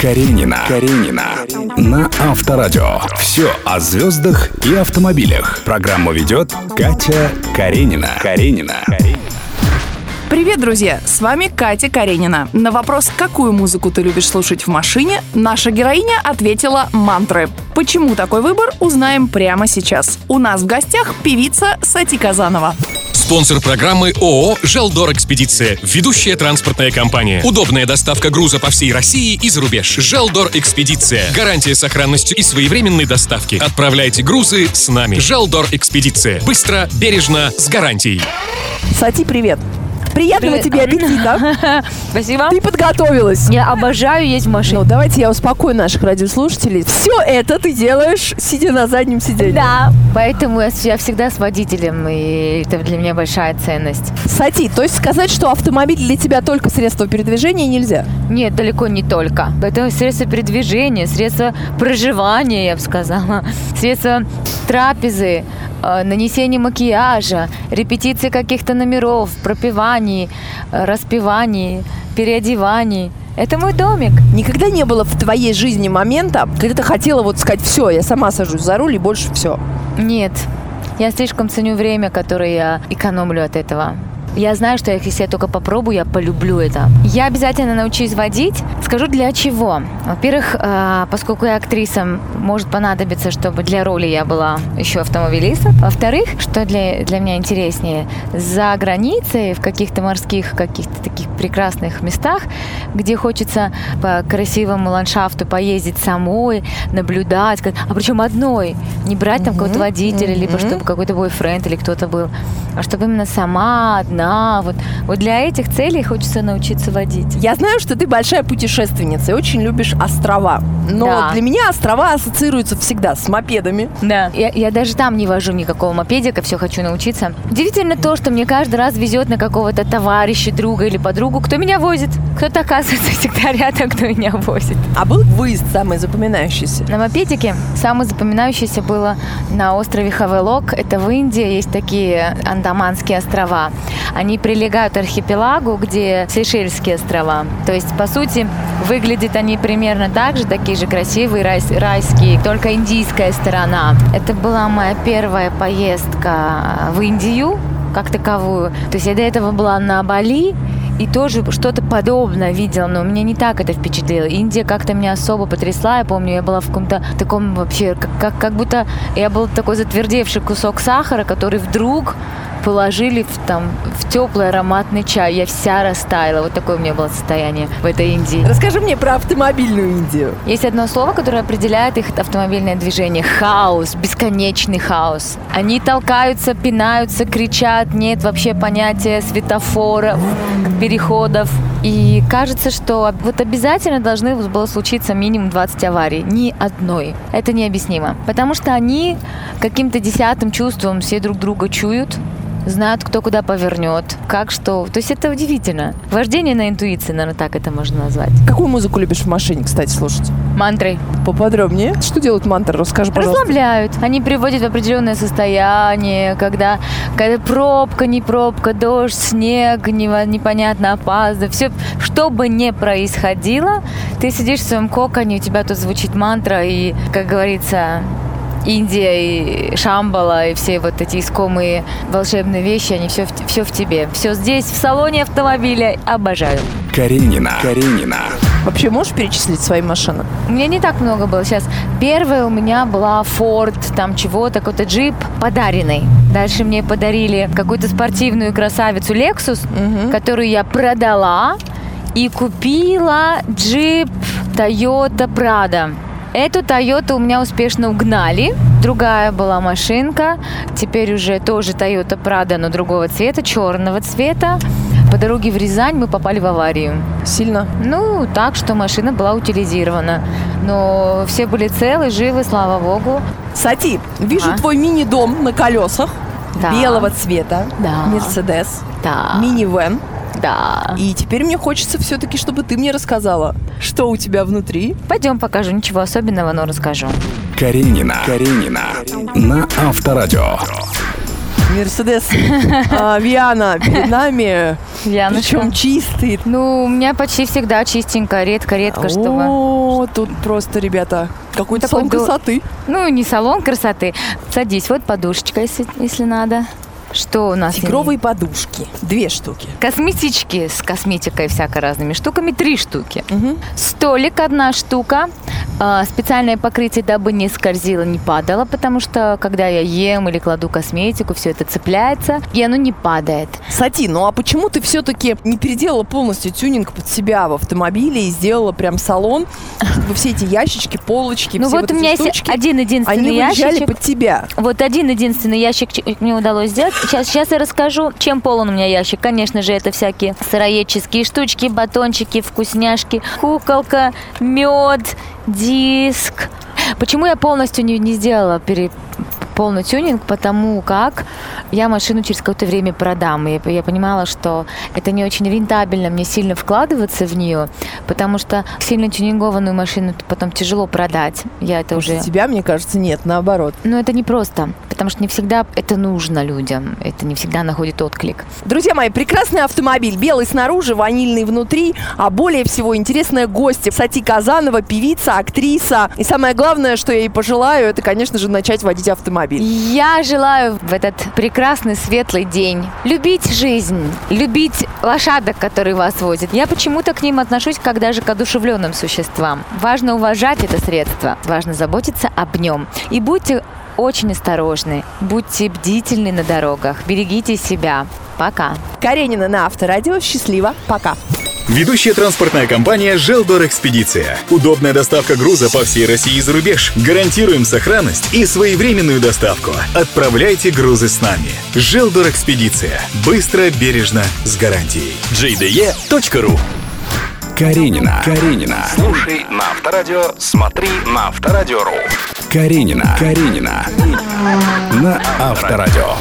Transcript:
Каренина. Каренина. На Авторадио. Все о звездах и автомобилях. Программу ведет Катя Каренина. Каренина. Привет, друзья! С вами Катя Каренина. На вопрос, какую музыку ты любишь слушать в машине, наша героиня ответила мантры. Почему такой выбор, узнаем прямо сейчас. У нас в гостях певица Сати Казанова. Спонсор программы ООО «Желдор Экспедиция». Ведущая транспортная компания. Удобная доставка груза по всей России и за рубеж. «Желдор Экспедиция». Гарантия сохранностью и своевременной доставки. Отправляйте грузы с нами. «Желдор Экспедиция». Быстро, бережно, с гарантией. Сати, привет. Приятного Привет. тебе аппетита. Спасибо. Ты подготовилась. Я обожаю есть в машине. Ну, давайте я успокою наших радиослушателей. Все это ты делаешь, сидя на заднем сиденье. Да, поэтому я всегда с водителем, и это для меня большая ценность. Сати, то есть сказать, что автомобиль для тебя только средство передвижения нельзя? Нет, далеко не только. Это средство передвижения, средство проживания, я бы сказала, средство трапезы, э, нанесения макияжа, репетиции каких-то номеров, пропиваний, э, распеваний, переодеваний. Это мой домик. Никогда не было в твоей жизни момента, когда ты хотела вот сказать, все, я сама сажусь за руль и больше все. Нет, я слишком ценю время, которое я экономлю от этого. Я знаю, что если я только попробую, я полюблю это. Я обязательно научусь водить. Скажу для чего. Во-первых, э, поскольку я актриса, может понадобиться, чтобы для роли я была еще автомобилистом. Во-вторых, что для, для меня интереснее, за границей, в каких-то морских, каких-то таких прекрасных местах, где хочется по красивому ландшафту поездить самой, наблюдать, а причем одной, не брать там какого-то водителя, либо чтобы какой-то бойфренд или кто-то был, а чтобы именно сама, одна. Вот, вот для этих целей хочется научиться водить. Я знаю, что ты большая путешественница и очень любишь острова. Но Да. для меня острова ассоциируются всегда с мопедами. Да. Я, я даже там не вожу никакого мопедика, все хочу научиться. Удивительно то, что мне каждый раз везет на какого-то товарища, друга или подругу, кто меня возит. Кто-то оказывается всегда рядом, кто меня возит. А был выезд самый запоминающийся? На мопедике самое запоминающееся было на острове Хавелок. Это в Индии есть такие Андаманские острова. Они прилегают к архипелагу, где Сейшельские острова. То есть, по сути, выглядят они примерно так же, такие же красивые, райс- райские, только индийская сторона. Это была моя первая поездка в Индию как таковую. То есть я до этого была на Бали, и тоже что-то подобное видела, но меня не так это впечатлило. Индия как-то меня особо потрясла. Я помню, я была в каком-то таком вообще, как, как, как будто я был такой затвердевший кусок сахара, который вдруг положили в, там, в теплый ароматный чай. Я вся растаяла. Вот такое у меня было состояние в этой Индии. Расскажи мне про автомобильную Индию. Есть одно слово, которое определяет их автомобильное движение. Хаос, бесконечный хаос. Они толкаются, пинаются, кричат. Нет вообще понятия светофоров, переходов. И кажется, что вот обязательно должны было случиться минимум 20 аварий. Ни одной. Это необъяснимо. Потому что они каким-то десятым чувством все друг друга чуют знают, кто куда повернет, как что. То есть это удивительно. Вождение на интуиции, наверное, так это можно назвать. Какую музыку любишь в машине, кстати, слушать? Мантры. Поподробнее. Что делают мантры? Расскажи, пожалуйста. Расслабляют. Они приводят в определенное состояние, когда, когда пробка, не пробка, дождь, снег, нево- непонятно опаздывает. Все, что бы ни происходило, ты сидишь в своем коконе, у тебя тут звучит мантра, и, как говорится, Индия и Шамбала и все вот эти искомые волшебные вещи, они все, в- все в тебе. Все здесь, в салоне автомобиля. Обожаю. Каренина. Каренина. Вообще можешь перечислить свои машины? У меня не так много было сейчас. Первая у меня была Ford, там чего-то, какой-то джип подаренный. Дальше мне подарили какую-то спортивную красавицу Lexus, которую я продала и купила джип Toyota Prado. Эту Тойоту у меня успешно угнали. Другая была машинка. Теперь уже тоже Toyota Prado, но другого цвета, черного цвета. По дороге в Рязань мы попали в аварию. Сильно. Ну, так, что машина была утилизирована. Но все были целы, живы, слава богу. Сати, вижу А? твой мини-дом на колесах. Да. Белого цвета. Да. Мерседес. Да. Минивэн. Да. И теперь мне хочется все-таки, чтобы ты мне рассказала, что у тебя внутри. Пойдем покажу, ничего особенного, но расскажу. Каренина. Каренина. На Авторадио. Мерседес а, Виана перед нами. Яночка. Причем чистый. Ну, у меня почти всегда чистенько, редко-редко, чтобы... О, тут просто, ребята, какой-то салон красоты. Ну, не салон красоты. Садись, вот подушечка, если, если надо. Что у нас? Тигровые подушки. Две штуки. Косметички с косметикой всяко разными штуками, три штуки. Мгм. Столик одна штука. А, Специальное покрытие, дабы не скользило, не падало, потому что когда я ем или кладу косметику, все это цепляется, и оно не падает. Сати, ну а почему ты все-таки не переделала полностью тюнинг под себя в автомобиле и сделала прям салон, чтобы все эти ящички, полочки, ну все вот, вот у меня есть штучки, один единственный они ящичек. под тебя? Вот один единственный ящик мне удалось сделать. Сейчас, сейчас я расскажу, чем полон у меня ящик. Конечно же, это всякие сыроедческие штучки, батончики, вкусняшки, куколка, мед, диск. Почему я полностью не, не сделала пере- полный тюнинг? Потому как я машину через какое-то время продам. И я понимала, что это не очень рентабельно мне сильно вкладываться в нее, потому что сильно тюнингованную машину потом тяжело продать. Я это уже... Тебя, мне кажется, нет, наоборот. Но это не просто, потому что не всегда это нужно людям, это не всегда находит отклик. Друзья мои, прекрасный автомобиль. Белый снаружи, ванильный внутри. А более всего интересная гостья. Сати Казанова, певица, актриса. И самое главное, что я ей пожелаю, это, конечно же, начать водить автомобиль. Я желаю в этот прекрасный светлый день любить жизнь, любить лошадок, которые вас возят. Я почему-то к ним отношусь как даже к одушевленным существам. Важно уважать это средство, важно заботиться об нем. И будьте очень осторожны, будьте бдительны на дорогах, берегите себя. Пока. Каренина на Авторадио. Счастливо. Пока. Ведущая транспортная компания «Желдор Экспедиция». Удобная доставка груза по всей России и за рубеж. Гарантируем сохранность и своевременную доставку. Отправляйте грузы с нами. «Желдор Экспедиция». Быстро, бережно, с гарантией. jde.ru Каренина. Каренина. Слушай на Авторадио, смотри на Авторадио.ру. Каренина. Каренина. На Авторадио.